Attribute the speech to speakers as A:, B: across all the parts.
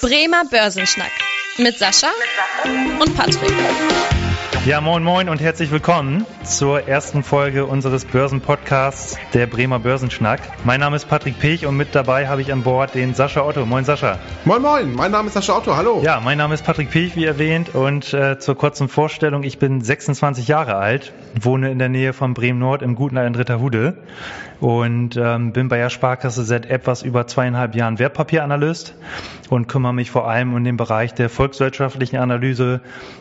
A: Bremer Börsenschnack mit Sascha und Patrick.
B: Ja, moin moin und herzlich willkommen zur ersten Folge unseres Börsenpodcasts, der Bremer Börsenschnack. Mein Name ist Patrick Pech und mit dabei habe ich an Bord den Sascha Otto. Moin Sascha.
C: Moin moin, mein Name ist Sascha Otto, hallo.
B: Ja, mein Name ist Patrick Pech, wie erwähnt und äh, zur kurzen Vorstellung, ich bin 26 Jahre alt, wohne in der Nähe von Bremen Nord im guten alten Ritterhude und ähm, bin bei der Sparkasse seit etwas über zweieinhalb Jahren Wertpapieranalyst und kümmere mich vor allem um den Bereich der volkswirtschaftlichen Analyse,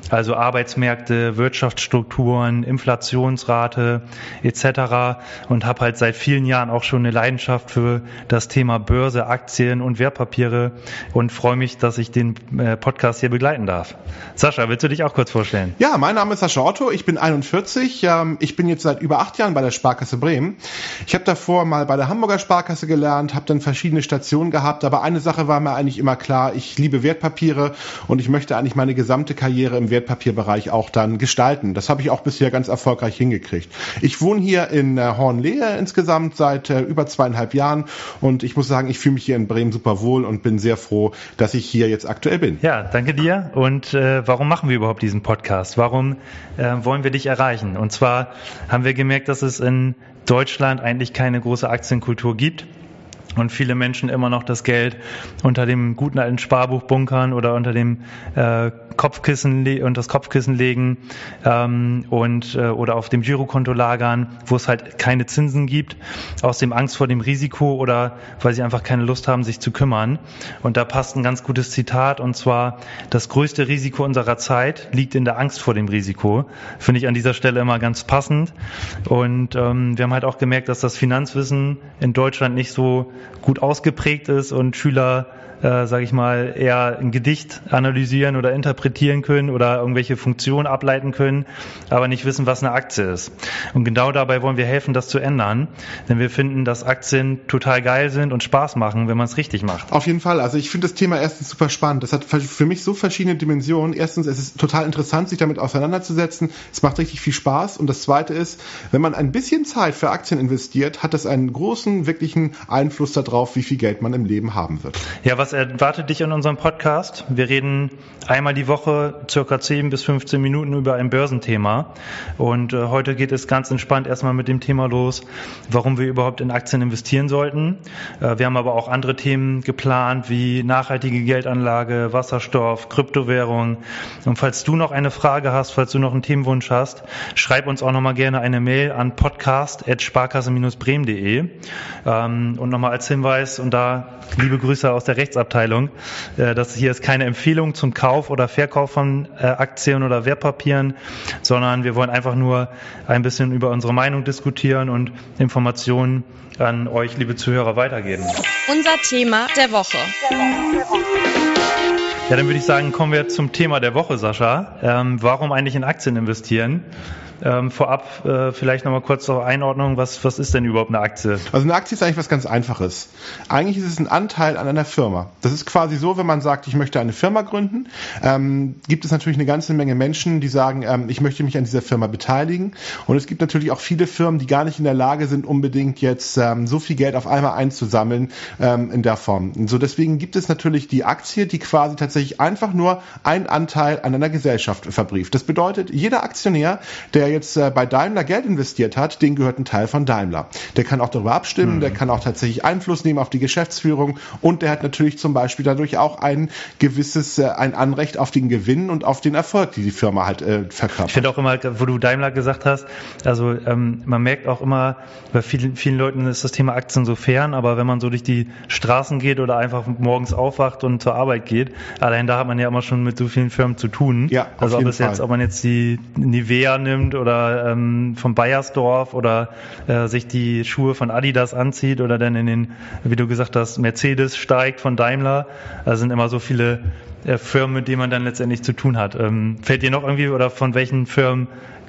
B: also Arbeitsmärkte, Wirtschaftsstrukturen, Inflationsrate etc. und habe halt seit vielen Jahren auch schon eine Leidenschaft für das Thema Börse, Aktien und Wertpapiere und freue mich, dass ich den äh, Podcast hier begleiten darf. Sascha, willst du dich auch kurz vorstellen?
C: Ja, mein Name ist Sascha Otto, ich bin 41, ähm, ich bin jetzt seit über acht Jahren bei der Sparkasse Bremen. Ich habe davor mal bei der Hamburger Sparkasse gelernt, habe dann verschiedene Stationen gehabt, aber eine Sache war mir eigentlich immer klar, ich liebe Wertpapiere und ich möchte eigentlich meine gesamte Karriere im Wertpapierbereich auch dann gestalten. Das habe ich auch bisher ganz erfolgreich hingekriegt. Ich wohne hier in äh, Hornlehe insgesamt seit äh, über zweieinhalb Jahren und ich muss sagen, ich fühle mich hier in Bremen super wohl und bin sehr froh, dass ich hier jetzt aktuell bin.
B: Ja, danke dir. Und äh, warum machen wir überhaupt diesen Podcast? Warum äh, wollen wir dich erreichen? Und zwar haben wir gemerkt, dass es in Deutschland eigentlich keine große Aktienkultur gibt und viele Menschen immer noch das Geld unter dem guten alten Sparbuch bunkern oder unter dem äh, Kopfkissen und das Kopfkissen legen ähm, und äh, oder auf dem Girokonto lagern, wo es halt keine Zinsen gibt, aus dem Angst vor dem Risiko oder weil sie einfach keine Lust haben, sich zu kümmern. Und da passt ein ganz gutes Zitat und zwar: Das größte Risiko unserer Zeit liegt in der Angst vor dem Risiko. Finde ich an dieser Stelle immer ganz passend. Und ähm, wir haben halt auch gemerkt, dass das Finanzwissen in Deutschland nicht so gut ausgeprägt ist und Schüler äh, sage ich mal, eher ein Gedicht analysieren oder interpretieren können oder irgendwelche Funktionen ableiten können, aber nicht wissen, was eine Aktie ist. Und genau dabei wollen wir helfen, das zu ändern, denn wir finden, dass Aktien total geil sind und Spaß machen, wenn man es richtig macht.
C: Auf jeden Fall. Also ich finde das Thema erstens super spannend. Das hat für mich so verschiedene Dimensionen. Erstens, es ist total interessant, sich damit auseinanderzusetzen. Es macht richtig viel Spaß. Und das Zweite ist, wenn man ein bisschen Zeit für Aktien investiert, hat das einen großen, wirklichen Einfluss darauf, wie viel Geld man im Leben haben wird.
B: Ja, was was erwartet dich in unserem Podcast? Wir reden einmal die Woche circa 10 bis 15 Minuten über ein Börsenthema. Und äh, heute geht es ganz entspannt erstmal mit dem Thema los, warum wir überhaupt in Aktien investieren sollten. Äh, wir haben aber auch andere Themen geplant, wie nachhaltige Geldanlage, Wasserstoff, Kryptowährung. Und falls du noch eine Frage hast, falls du noch einen Themenwunsch hast, schreib uns auch nochmal gerne eine Mail an podcast.sparkasse-bremen.de. Ähm, und nochmal als Hinweis, und da liebe Grüße aus der Rechts Rechtsabteilung. Äh, das hier ist keine Empfehlung zum Kauf oder Verkauf von äh, Aktien oder Wertpapieren, sondern wir wollen einfach nur ein bisschen über unsere Meinung diskutieren und Informationen an euch, liebe Zuhörer, weitergeben.
A: Unser Thema der Woche.
B: Ja, dann würde ich sagen, kommen wir zum Thema der Woche, Sascha. Ähm, warum eigentlich in Aktien investieren? Ähm, vorab äh, vielleicht nochmal kurz zur Einordnung, was, was ist denn überhaupt eine Aktie?
C: Also eine Aktie ist eigentlich was ganz Einfaches. Eigentlich ist es ein Anteil an einer Firma. Das ist quasi so, wenn man sagt, ich möchte eine Firma gründen, ähm, gibt es natürlich eine ganze Menge Menschen, die sagen, ähm, ich möchte mich an dieser Firma beteiligen. Und es gibt natürlich auch viele Firmen, die gar nicht in der Lage sind, unbedingt jetzt ähm, so viel Geld auf einmal einzusammeln ähm, in der Form. Und so deswegen gibt es natürlich die Aktie, die quasi tatsächlich einfach nur einen Anteil an einer Gesellschaft verbrieft. Das bedeutet, jeder Aktionär, der der jetzt äh, bei Daimler Geld investiert hat, den gehört ein Teil von Daimler. Der kann auch darüber abstimmen, mhm. der kann auch tatsächlich Einfluss nehmen auf die Geschäftsführung und der hat natürlich zum Beispiel dadurch auch ein gewisses, äh, ein Anrecht auf den Gewinn und auf den Erfolg, die die Firma halt äh, verkörpert.
B: Ich finde auch immer, wo du Daimler gesagt hast, also ähm, man merkt auch immer, bei vielen, vielen Leuten ist das Thema Aktien so fern, aber wenn man so durch die Straßen geht oder einfach morgens aufwacht und zur Arbeit geht, allein da hat man ja immer schon mit so vielen Firmen zu tun. Ja, auf also ob es jetzt, ob man jetzt die Nivea nimmt oder ähm, vom Bayersdorf oder äh, sich die Schuhe von Adidas anzieht oder dann in den, wie du gesagt hast, Mercedes steigt von Daimler. Da sind immer so viele äh, Firmen, mit denen man dann letztendlich zu tun hat. Ähm, fällt dir noch irgendwie oder von welchen Firmen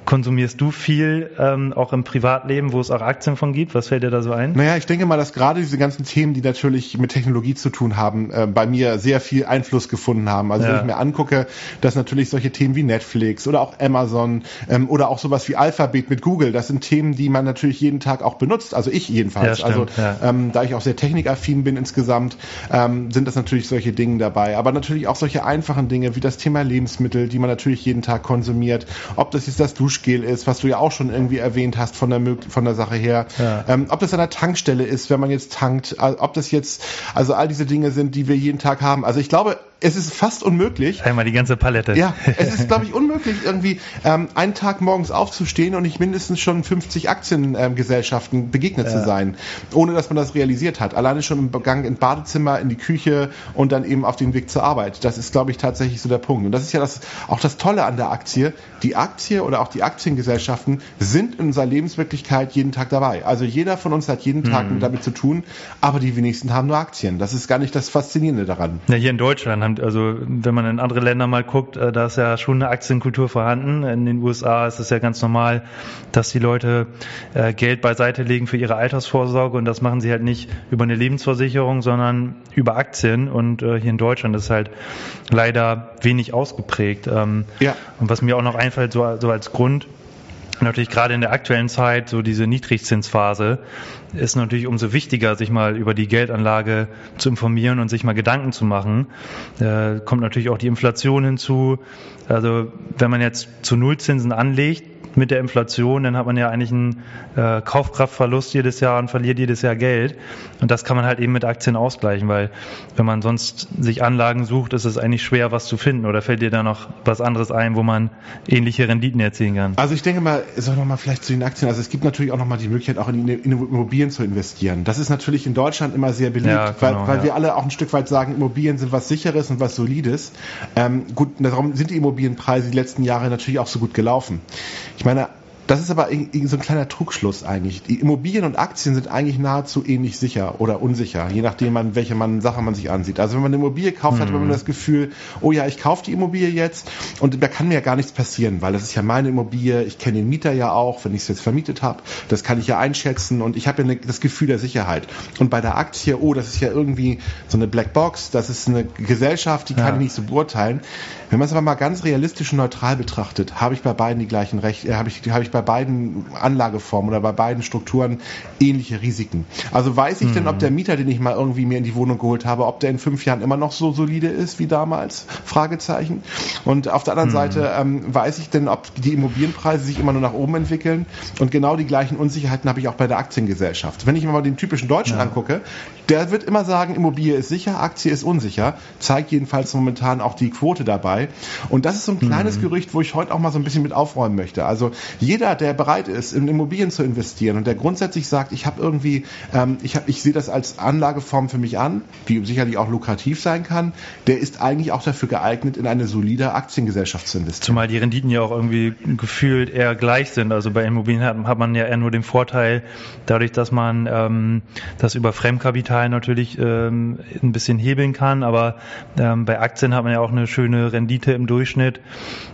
B: konsumierst du viel ähm, auch im Privatleben, wo es auch Aktien von gibt? Was fällt dir da so ein?
C: Naja, ich denke mal, dass gerade diese ganzen Themen, die natürlich mit Technologie zu tun haben, äh, bei mir sehr viel Einfluss gefunden haben. Also ja. wenn ich mir angucke, dass natürlich solche Themen wie Netflix oder auch Amazon ähm, oder auch sowas wie Alphabet mit Google, das sind Themen, die man natürlich jeden Tag auch benutzt. Also ich jedenfalls. Ja, stimmt, also ja. ähm, da ich auch sehr technikaffin bin insgesamt, ähm, sind das natürlich solche Dinge dabei. Aber natürlich auch solche einfachen Dinge wie das Thema Lebensmittel, die man natürlich jeden Tag konsumiert. Ob das jetzt das Duschgel ist, was du ja auch schon irgendwie erwähnt hast von der, von der Sache her. Ja. Ähm, ob das an der Tankstelle ist, wenn man jetzt tankt. Ob das jetzt, also all diese Dinge sind, die wir jeden Tag haben. Also ich glaube, es ist fast unmöglich.
B: Einmal die ganze Palette.
C: Ja, es ist, glaube ich, unmöglich, irgendwie ähm, einen Tag morgens aufzustehen und nicht mindestens schon 50 Aktiengesellschaften ähm, begegnet ja. zu sein, ohne dass man das realisiert hat. Alleine schon im Gang ins Badezimmer, in die Küche und dann eben auf den Weg zur Arbeit. Das ist, glaube ich, tatsächlich so der Punkt. Und das ist ja das, auch das Tolle an der Aktie. Die Aktie oder auch die Aktiengesellschaften sind in unserer Lebenswirklichkeit jeden Tag dabei. Also jeder von uns hat jeden Tag mhm. damit zu tun, aber die wenigsten haben nur Aktien. Das ist gar nicht das Faszinierende daran.
B: Ja, hier in Deutschland haben, also wenn man in andere Länder mal guckt, äh, da ist ja schon eine Aktienkultur vorhanden. In den USA ist es ja ganz normal, dass die Leute äh, Geld beiseite legen für ihre Altersvorsorge und das machen sie halt nicht über eine Lebensversicherung, sondern über Aktien. Und äh, hier in Deutschland ist halt leider wenig ausgeprägt. Ähm, ja. Und was mir auch noch einfällt, so als Grund, natürlich gerade in der aktuellen Zeit, so diese Niedrigzinsphase, ist natürlich umso wichtiger, sich mal über die Geldanlage zu informieren und sich mal Gedanken zu machen. Äh, kommt natürlich auch die Inflation hinzu. Also wenn man jetzt zu Nullzinsen anlegt, mit der Inflation, dann hat man ja eigentlich einen äh, Kaufkraftverlust jedes Jahr und verliert jedes Jahr Geld. Und das kann man halt eben mit Aktien ausgleichen, weil wenn man sonst sich Anlagen sucht, ist es eigentlich schwer, was zu finden. Oder fällt dir da noch was anderes ein, wo man ähnliche Renditen erzielen kann?
C: Also ich denke mal, sag noch mal vielleicht zu den Aktien. Also es gibt natürlich auch noch mal die Möglichkeit, auch in, in Immobilien zu investieren. Das ist natürlich in Deutschland immer sehr beliebt, ja, genau, weil, weil ja. wir alle auch ein Stück weit sagen, Immobilien sind was Sicheres und was Solides. Ähm, gut, darum sind die Immobilienpreise die letzten Jahre natürlich auch so gut gelaufen. Ich meine, das ist aber so ein kleiner Trugschluss eigentlich. Die Immobilien und Aktien sind eigentlich nahezu ähnlich sicher oder unsicher, je nachdem, man, welche man, Sache man sich ansieht. Also wenn man eine Immobilie kauft, mhm. hat man das Gefühl, oh ja, ich kaufe die Immobilie jetzt und da kann mir ja gar nichts passieren, weil das ist ja meine Immobilie, ich kenne den Mieter ja auch, wenn ich es jetzt vermietet habe, das kann ich ja einschätzen und ich habe ja eine, das Gefühl der Sicherheit. Und bei der Aktie, oh, das ist ja irgendwie so eine Blackbox, das ist eine Gesellschaft, die kann ja. ich nicht so beurteilen. Wenn man es aber mal ganz realistisch und neutral betrachtet, habe ich bei beiden die gleichen Rechte, äh, habe ich, habe ich bei beiden Anlageformen oder bei beiden Strukturen ähnliche Risiken. Also weiß ich mhm. denn, ob der Mieter, den ich mal irgendwie mir in die Wohnung geholt habe, ob der in fünf Jahren immer noch so solide ist wie damals? Fragezeichen. Und auf der anderen mhm. Seite ähm, weiß ich denn, ob die Immobilienpreise sich immer nur nach oben entwickeln. Und genau die gleichen Unsicherheiten habe ich auch bei der Aktiengesellschaft. Wenn ich mir mal den typischen Deutschen ja. angucke, der wird immer sagen, Immobilie ist sicher, Aktie ist unsicher. Zeigt jedenfalls momentan auch die Quote dabei. Und das ist so ein kleines mhm. Gerücht, wo ich heute auch mal so ein bisschen mit aufräumen möchte. Also jeder, der bereit ist, in Immobilien zu investieren und der grundsätzlich sagt, ich habe irgendwie, ähm, ich, hab, ich sehe das als Anlageform für mich an, die sicherlich auch lukrativ sein kann, der ist eigentlich auch dafür geeignet, in eine solide Aktiengesellschaft zu investieren.
B: Zumal die Renditen ja auch irgendwie gefühlt eher gleich sind. Also bei Immobilien hat, hat man ja eher nur den Vorteil, dadurch, dass man ähm, das über Fremdkapital natürlich ähm, ein bisschen hebeln kann. Aber ähm, bei Aktien hat man ja auch eine schöne Rendite im Durchschnitt.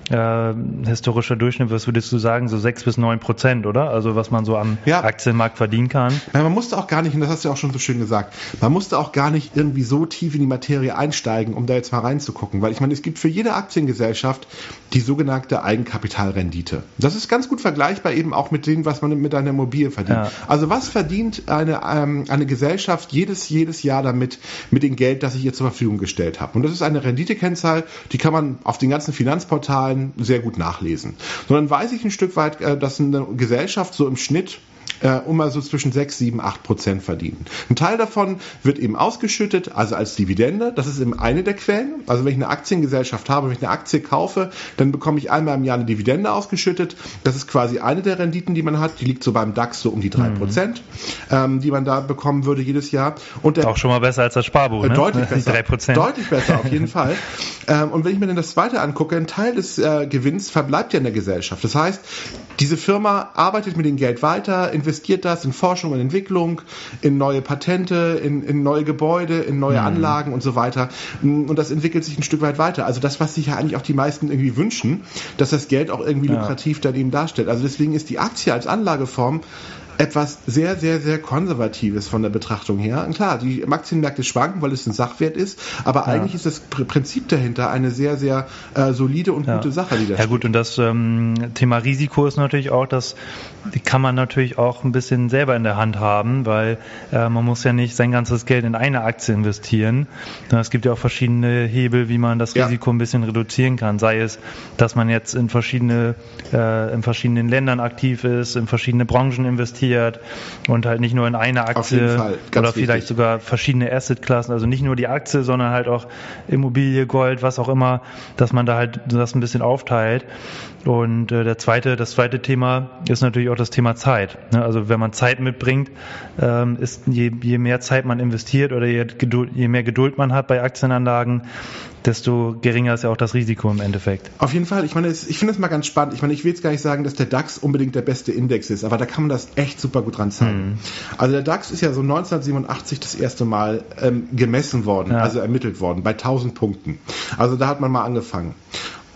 B: Äh, historischer Durchschnitt, was würdest du sagen, so sechs bis neun Prozent, oder? Also was man so am ja. Aktienmarkt verdienen kann.
C: Ja, man musste auch gar nicht, und das hast du ja auch schon so schön gesagt, man musste auch gar nicht irgendwie so tief in die Materie einsteigen, um da jetzt mal reinzugucken. Weil ich meine, es gibt für jede Aktiengesellschaft die sogenannte Eigenkapitalrendite. Das ist ganz gut vergleichbar eben auch mit dem, was man mit einer Immobilie verdient. Ja. Also was verdient eine, ähm, eine Gesellschaft jedes, jedes Jahr damit, mit dem Geld, das ich ihr zur Verfügung gestellt habe? Und das ist eine Renditekennzahl, die kann man auf den ganzen Finanzportalen sehr gut nachlesen. Sondern weiß ich ein Stück weit, äh, dass eine Gesellschaft so im Schnitt äh, um mal so zwischen 6, 7, 8 Prozent verdienen. Ein Teil davon wird eben ausgeschüttet, also als Dividende. Das ist eben eine der Quellen. Also wenn ich eine Aktiengesellschaft habe, wenn ich eine Aktie kaufe, dann bekomme ich einmal im Jahr eine Dividende ausgeschüttet. Das ist quasi eine der Renditen, die man hat. Die liegt so beim DAX so um die 3 Prozent, mhm. ähm, die man da bekommen würde jedes Jahr.
B: Und der, Auch schon mal besser als das Sparbuch, äh,
C: ne? Deutlich besser. 3%. Deutlich besser, auf jeden Fall. Ähm, und wenn ich mir dann das zweite angucke, ein Teil des äh, Gewinns verbleibt ja in der Gesellschaft. Das heißt, diese Firma arbeitet mit dem Geld weiter, investiert das in Forschung und Entwicklung, in neue Patente, in, in neue Gebäude, in neue mhm. Anlagen und so weiter. Und das entwickelt sich ein Stück weit weiter. Also das, was sich ja eigentlich auch die meisten irgendwie wünschen, dass das Geld auch irgendwie ja. lukrativ daneben darstellt. Also deswegen ist die Aktie als Anlageform etwas sehr, sehr, sehr Konservatives von der Betrachtung her. Und klar, die Aktienmärkte schwanken, weil es ein Sachwert ist, aber ja. eigentlich ist das Prinzip dahinter eine sehr, sehr äh, solide und ja. gute Sache,
B: die da Ja gut, und das ähm, Thema Risiko ist natürlich auch, das kann man natürlich auch ein bisschen selber in der Hand haben, weil äh, man muss ja nicht sein ganzes Geld in eine Aktie investieren, sondern es gibt ja auch verschiedene Hebel, wie man das ja. Risiko ein bisschen reduzieren kann. Sei es, dass man jetzt in verschiedene, äh, in verschiedenen Ländern aktiv ist, in verschiedene Branchen investiert, investiert und halt nicht nur in eine Aktie oder vielleicht wichtig. sogar verschiedene Assetklassen, also nicht nur die Aktie, sondern halt auch Immobilie, Gold, was auch immer, dass man da halt das ein bisschen aufteilt. Und äh, der zweite, das zweite Thema ist natürlich auch das Thema Zeit. Ne? Also wenn man Zeit mitbringt, ähm, ist je, je mehr Zeit man investiert oder je, je mehr Geduld man hat bei Aktienanlagen, desto geringer ist ja auch das Risiko im Endeffekt.
C: Auf jeden Fall. Ich meine, ich finde es mal ganz spannend. Ich meine, ich will jetzt gar nicht sagen, dass der DAX unbedingt der beste Index ist, aber da kann man das echt super gut dran zeigen. Mhm. Also der DAX ist ja so 1987 das erste Mal ähm, gemessen worden, ja. also ermittelt worden, bei 1000 Punkten. Also da hat man mal angefangen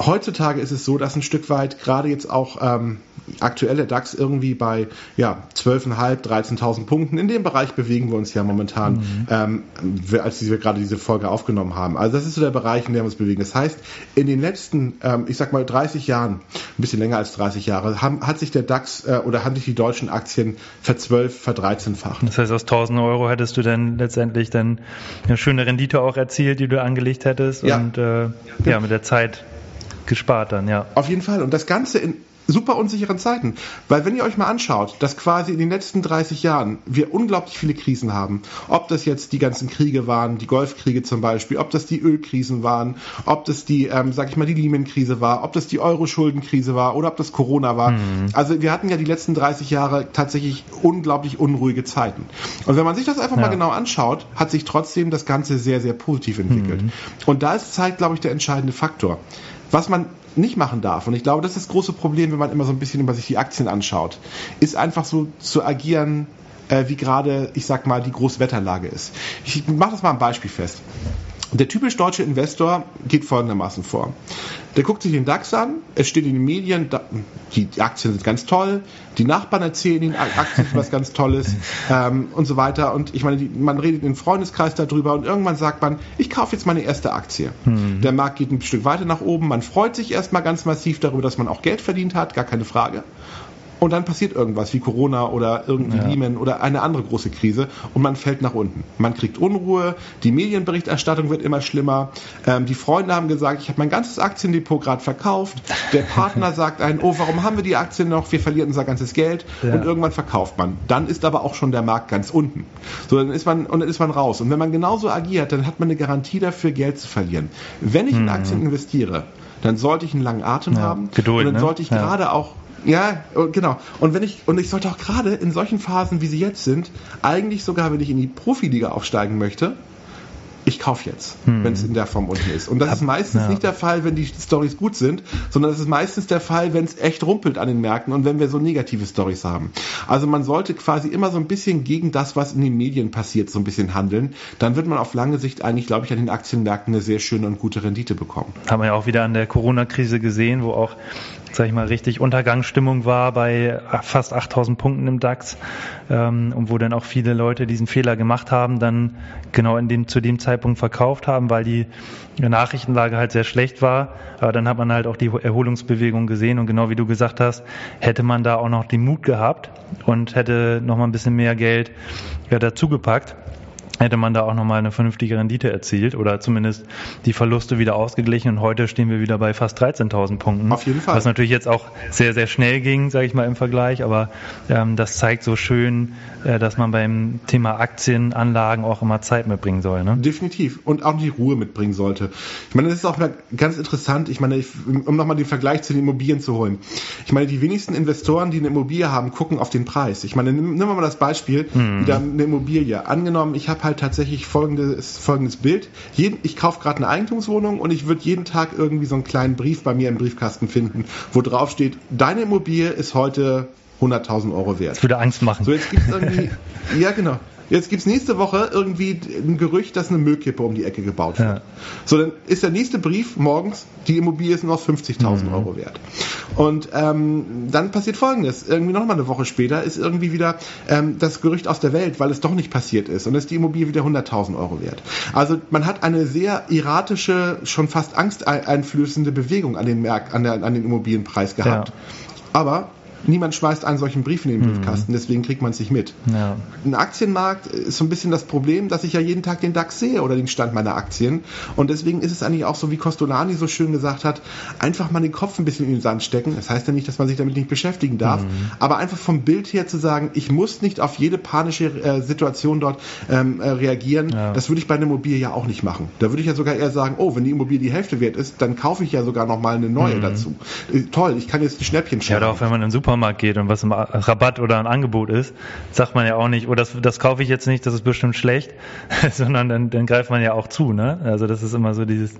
C: heutzutage ist es so, dass ein Stück weit gerade jetzt auch ähm, aktuelle DAX irgendwie bei ja, 12.500, 13.000 Punkten. In dem Bereich bewegen wir uns ja momentan, mhm. ähm, als wir gerade diese Folge aufgenommen haben. Also das ist so der Bereich, in dem wir uns bewegen. Das heißt, in den letzten, ähm, ich sag mal 30 Jahren, ein bisschen länger als 30 Jahre, haben, hat sich der DAX äh, oder haben sich die deutschen Aktien verzwölf, verdreizehnfacht.
B: Das heißt, aus 1000 Euro hättest du dann letztendlich dann eine schöne Rendite auch erzielt, die du angelegt hättest ja. und äh, ja. ja, mit der Zeit gespart dann, ja.
C: Auf jeden Fall. Und das Ganze in super unsicheren Zeiten. Weil wenn ihr euch mal anschaut, dass quasi in den letzten 30 Jahren wir unglaublich viele Krisen haben, ob das jetzt die ganzen Kriege waren, die Golfkriege zum Beispiel, ob das die Ölkrisen waren, ob das die, ähm, sag ich mal, die Lehman-Krise war, ob das die Euro-Schuldenkrise war oder ob das Corona war. Mhm. Also wir hatten ja die letzten 30 Jahre tatsächlich unglaublich unruhige Zeiten. Und wenn man sich das einfach ja. mal genau anschaut, hat sich trotzdem das Ganze sehr, sehr positiv entwickelt. Mhm. Und da ist Zeit, glaube ich, der entscheidende Faktor. Was man nicht machen darf, und ich glaube, das ist das große Problem, wenn man immer so ein bisschen über sich die Aktien anschaut, ist einfach so zu agieren, äh, wie gerade, ich sag mal, die Großwetterlage ist. Ich mache das mal ein Beispiel fest. Der typisch deutsche Investor geht folgendermaßen vor. Der guckt sich den DAX an, es steht in den Medien, die Aktien sind ganz toll, die Nachbarn erzählen ihnen, Aktien sind was ganz Tolles ähm, und so weiter. Und ich meine, die, man redet in den Freundeskreis darüber und irgendwann sagt man, ich kaufe jetzt meine erste Aktie. Mhm. Der Markt geht ein Stück weiter nach oben, man freut sich erstmal ganz massiv darüber, dass man auch Geld verdient hat, gar keine Frage und dann passiert irgendwas wie Corona oder irgendwie ja. Lehman oder eine andere große Krise und man fällt nach unten. Man kriegt Unruhe, die Medienberichterstattung wird immer schlimmer. Ähm, die Freunde haben gesagt, ich habe mein ganzes Aktiendepot gerade verkauft. Der Partner sagt einen, oh, warum haben wir die Aktien noch? Wir verlieren unser ganzes Geld ja. und irgendwann verkauft man. Dann ist aber auch schon der Markt ganz unten. So, dann ist man und dann ist man raus. Und wenn man genauso agiert, dann hat man eine Garantie dafür, Geld zu verlieren. Wenn ich in mhm. Aktien investiere, dann sollte ich einen langen Atem ja, haben
B: Geduld,
C: und dann
B: ne?
C: sollte ich gerade auch ja, oh, genau. Und wenn ich, und ich sollte auch gerade in solchen Phasen, wie sie jetzt sind, eigentlich sogar, wenn ich in die Profiliga aufsteigen möchte, ich kaufe jetzt, hm. wenn es in der Form unten ist. Und das Ab, ist meistens ja. nicht der Fall, wenn die Stories gut sind, sondern das ist meistens der Fall, wenn es echt rumpelt an den Märkten und wenn wir so negative Stories haben. Also man sollte quasi immer so ein bisschen gegen das, was in den Medien passiert, so ein bisschen handeln. Dann wird man auf lange Sicht eigentlich, glaube ich, an den Aktienmärkten eine sehr schöne und gute Rendite bekommen.
B: Haben wir ja auch wieder an der Corona-Krise gesehen, wo auch sag ich mal, richtig Untergangsstimmung war bei fast 8000 Punkten im DAX ähm, und wo dann auch viele Leute diesen Fehler gemacht haben, dann genau in dem, zu dem Zeitpunkt Zeitpunkt verkauft haben, weil die Nachrichtenlage halt sehr schlecht war. Aber dann hat man halt auch die Erholungsbewegung gesehen und genau wie du gesagt hast, hätte man da auch noch den Mut gehabt und hätte noch mal ein bisschen mehr Geld ja, dazugepackt hätte man da auch nochmal eine vernünftige Rendite erzielt oder zumindest die Verluste wieder ausgeglichen und heute stehen wir wieder bei fast 13.000 Punkten.
C: Auf jeden Fall.
B: Was natürlich jetzt auch sehr, sehr schnell ging, sage ich mal im Vergleich, aber ähm, das zeigt so schön, äh, dass man beim Thema Aktienanlagen auch immer Zeit mitbringen soll. Ne?
C: Definitiv und auch die Ruhe mitbringen sollte. Ich meine, das ist auch ganz interessant, ich meine, ich, um nochmal den Vergleich zu den Immobilien zu holen. Ich meine, die wenigsten Investoren, die eine Immobilie haben, gucken auf den Preis. Ich meine, nehmen wir mal das Beispiel, mhm. wieder eine Immobilie. Angenommen, ich habe halt halt tatsächlich folgendes, folgendes Bild. Jeden, ich kaufe gerade eine Eigentumswohnung und ich würde jeden Tag irgendwie so einen kleinen Brief bei mir im Briefkasten finden, wo drauf steht, deine Immobilie ist heute 100.000 Euro wert.
B: Das würde Angst machen.
C: So, jetzt gibt's irgendwie, ja genau. Jetzt gibt's nächste Woche irgendwie ein Gerücht, dass eine Müllkippe um die Ecke gebaut wird.
B: Ja.
C: So, dann ist der nächste Brief morgens, die Immobilie ist nur noch 50.000 Euro wert. Und ähm, dann passiert Folgendes. Irgendwie noch mal eine Woche später ist irgendwie wieder ähm, das Gerücht aus der Welt, weil es doch nicht passiert ist. Und ist die Immobilie wieder 100.000 Euro wert. Also man hat eine sehr erratische, schon fast angsteinflößende Bewegung an den, Markt, an, der, an den Immobilienpreis gehabt.
B: Ja.
C: Aber niemand schmeißt einen solchen Brief in den Briefkasten, deswegen kriegt man es nicht mit.
B: Ja.
C: Ein Aktienmarkt ist so ein bisschen das Problem, dass ich ja jeden Tag den DAX sehe oder den Stand meiner Aktien. Und deswegen ist es eigentlich auch so, wie Costolani so schön gesagt hat, einfach mal den Kopf ein bisschen in den Sand stecken. Das heißt ja nicht, dass man sich damit nicht beschäftigen darf, aber einfach vom Bild her zu sagen, ich muss nicht auf jede panische äh, Situation dort ähm, äh, reagieren.
B: Ja.
C: Das würde ich bei einer Immobilie ja auch nicht machen. Da würde ich ja sogar eher sagen, oh, wenn die Immobilie die Hälfte wert ist, dann kaufe ich ja sogar noch mal eine neue dazu. Äh, toll, ich kann jetzt ein Schnäppchen
B: Ja,
C: schauen.
B: oder auch wenn man in den Supermarkt geht und was im Rabatt oder ein Angebot ist, sagt man ja auch nicht, oh, das, das kaufe ich jetzt nicht, das ist bestimmt schlecht, sondern dann, dann greift man ja auch zu. Ne? Also das ist immer so dieses,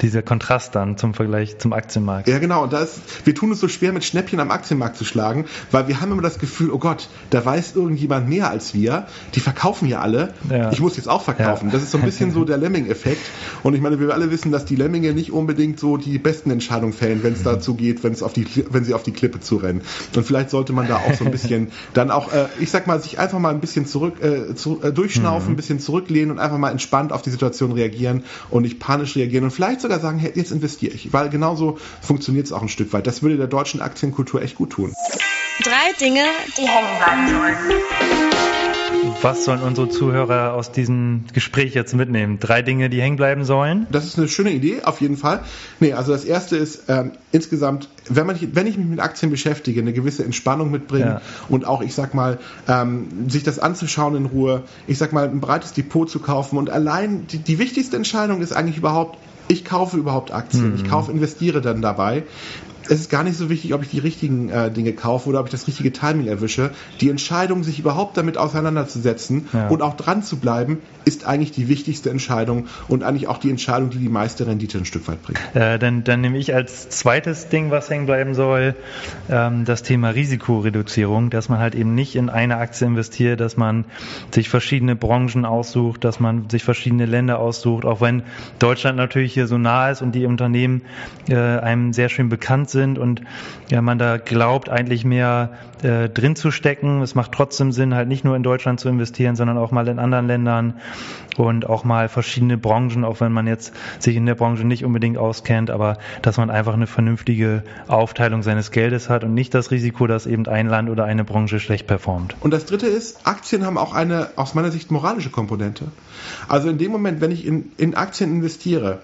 B: dieser Kontrast dann zum Vergleich zum Aktienmarkt.
C: Ja, genau. Und da ist, wir tun es so schwer, mit Schnäppchen am Aktienmarkt zu schlagen, weil wir haben immer das Gefühl, oh Gott, da weiß irgendjemand mehr als wir. Die verkaufen ja alle.
B: Ja.
C: Ich muss jetzt auch verkaufen.
B: Ja.
C: Das ist so ein bisschen so der Lemming-Effekt. Und ich meine, wir alle wissen, dass die Lemminge nicht unbedingt so die besten Entscheidungen fällen, wenn es dazu geht, wenn es auf die, wenn sie auf die Klippe zu rennen. Und vielleicht sollte man da auch so ein bisschen dann auch, äh, ich sag mal, sich einfach mal ein bisschen zurück, äh, zu, äh, durchschnaufen, ein bisschen zurücklehnen und einfach mal entspannt auf die Situation reagieren und nicht panisch reagieren und vielleicht sogar sagen, hey, jetzt investiere ich, weil genauso funktioniert es auch ein Stück weit. Das würde der deutschen Aktienkultur echt gut tun.
A: Drei Dinge, die hängen bleiben sollen.
B: Was sollen unsere Zuhörer aus diesem Gespräch jetzt mitnehmen? Drei Dinge, die hängen bleiben sollen?
C: Das ist eine schöne Idee, auf jeden Fall. Nee, also das erste ist ähm, insgesamt, wenn, man, wenn ich mich mit Aktien beschäftige, eine gewisse Entspannung mitbringen
B: Ja.
C: und auch, ich sag mal, ähm, sich das anzuschauen in Ruhe, ich sag mal, ein breites Depot zu kaufen und allein die, die wichtigste Entscheidung ist eigentlich überhaupt, ich kaufe überhaupt Aktien, ich kaufe, investiere dann dabei. Es ist gar nicht so wichtig, ob ich die richtigen äh, Dinge kaufe oder ob ich das richtige Timing erwische. Die Entscheidung, sich überhaupt damit auseinanderzusetzen
B: Ja.
C: und auch dran zu bleiben, ist eigentlich die wichtigste Entscheidung und eigentlich auch die Entscheidung, die die meiste Rendite ein Stück weit bringt.
B: Äh, dann, dann nehme ich als zweites Ding, was hängen bleiben soll, ähm, das Thema Risikoreduzierung, dass man halt eben nicht in eine Aktie investiert, dass man sich verschiedene Branchen aussucht, dass man sich verschiedene Länder aussucht, auch wenn Deutschland natürlich hier so nah ist und die Unternehmen äh, einem sehr schön bekannt sind und ja, man da glaubt, eigentlich mehr äh, drin zu stecken. Es macht trotzdem Sinn, halt nicht nur in Deutschland zu investieren, sondern auch mal in anderen Ländern und auch mal verschiedene Branchen, auch wenn man jetzt sich in der Branche nicht unbedingt auskennt, aber dass man einfach eine vernünftige Aufteilung seines Geldes hat und nicht das Risiko, dass eben ein Land oder eine Branche schlecht performt.
C: Und das dritte ist, Aktien haben auch eine, aus meiner Sicht, moralische Komponente. Also in dem Moment, wenn ich in, in Aktien investiere,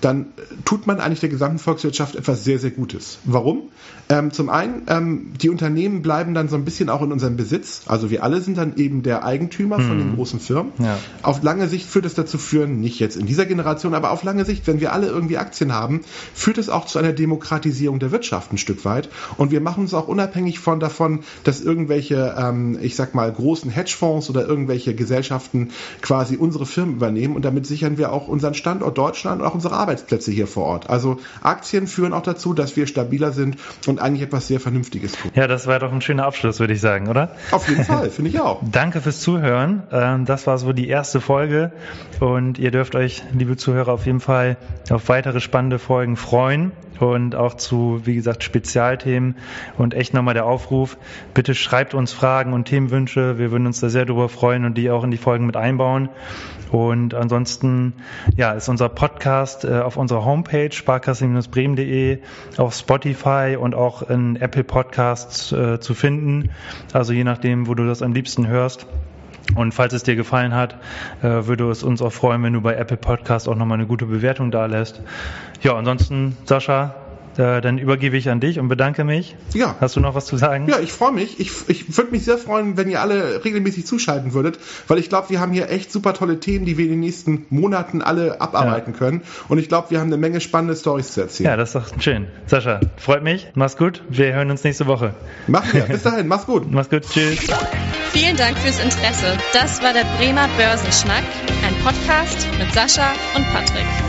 C: dann tut man eigentlich der gesamten Volkswirtschaft etwas sehr, sehr Gutes. Warum? Ähm, zum einen, ähm, die Unternehmen bleiben dann so ein bisschen auch in unserem Besitz. Also wir alle sind dann eben der Eigentümer von den großen Firmen.
B: Ja.
C: Auf lange Sicht führt es dazu führen, nicht jetzt in dieser Generation, aber auf lange Sicht, wenn wir alle irgendwie Aktien haben, führt es auch zu einer Demokratisierung der Wirtschaft ein Stück weit. Und wir machen uns auch unabhängig von davon, dass irgendwelche, ähm, ich sag mal, großen Hedgefonds oder irgendwelche Gesellschaften quasi unsere Firmen übernehmen. Und damit sichern wir auch unseren Standort Deutschland und auch unsere Arbeitsplätze hier vor Ort. Also Aktien führen auch dazu, dass wir stabiler sind und eigentlich etwas sehr Vernünftiges tun.
B: Ja, das war doch ein schöner Abschluss, würde ich sagen, oder?
C: Auf jeden Fall, finde ich auch.
B: Danke fürs Zuhören. Ähm, Das war so die erste Folge und ihr dürft euch, liebe Zuhörer, auf jeden Fall auf weitere spannende Folgen freuen und auch zu, wie gesagt, Spezialthemen und echt nochmal der Aufruf, bitte schreibt uns Fragen und Themenwünsche. Wir würden uns da sehr drüber freuen und die auch in die Folgen mit einbauen. Und ansonsten, ja, ist unser Podcast äh, auf unserer Homepage sparkasse-bremen.de, auf Spotify und auch in Apple Podcasts äh, zu finden. Also je nachdem, wo du das am liebsten hörst. Und falls es dir gefallen hat, äh, würde es uns auch freuen, wenn du bei Apple Podcast auch nochmal eine gute Bewertung da lässt. Ja, ansonsten, Sascha, dann übergebe ich an dich und bedanke mich.
C: Ja.
B: Hast du noch was zu sagen?
C: Ja, ich freue mich. Ich, ich würde mich sehr freuen, wenn ihr alle regelmäßig zuschalten würdet, weil ich glaube, wir haben hier echt super tolle Themen, die wir in den nächsten Monaten alle abarbeiten können. Und ich glaube, wir haben eine Menge spannende Stories zu erzählen.
B: Ja, das ist doch schön. Sascha, freut mich. Mach's gut. Wir hören uns nächste Woche.
C: Machen wir. Bis dahin. Mach's gut.
B: Mach's gut. Tschüss.
A: Vielen Dank fürs Interesse. Das war der Bremer Börsenschnack, ein Podcast mit Sascha und Patrick.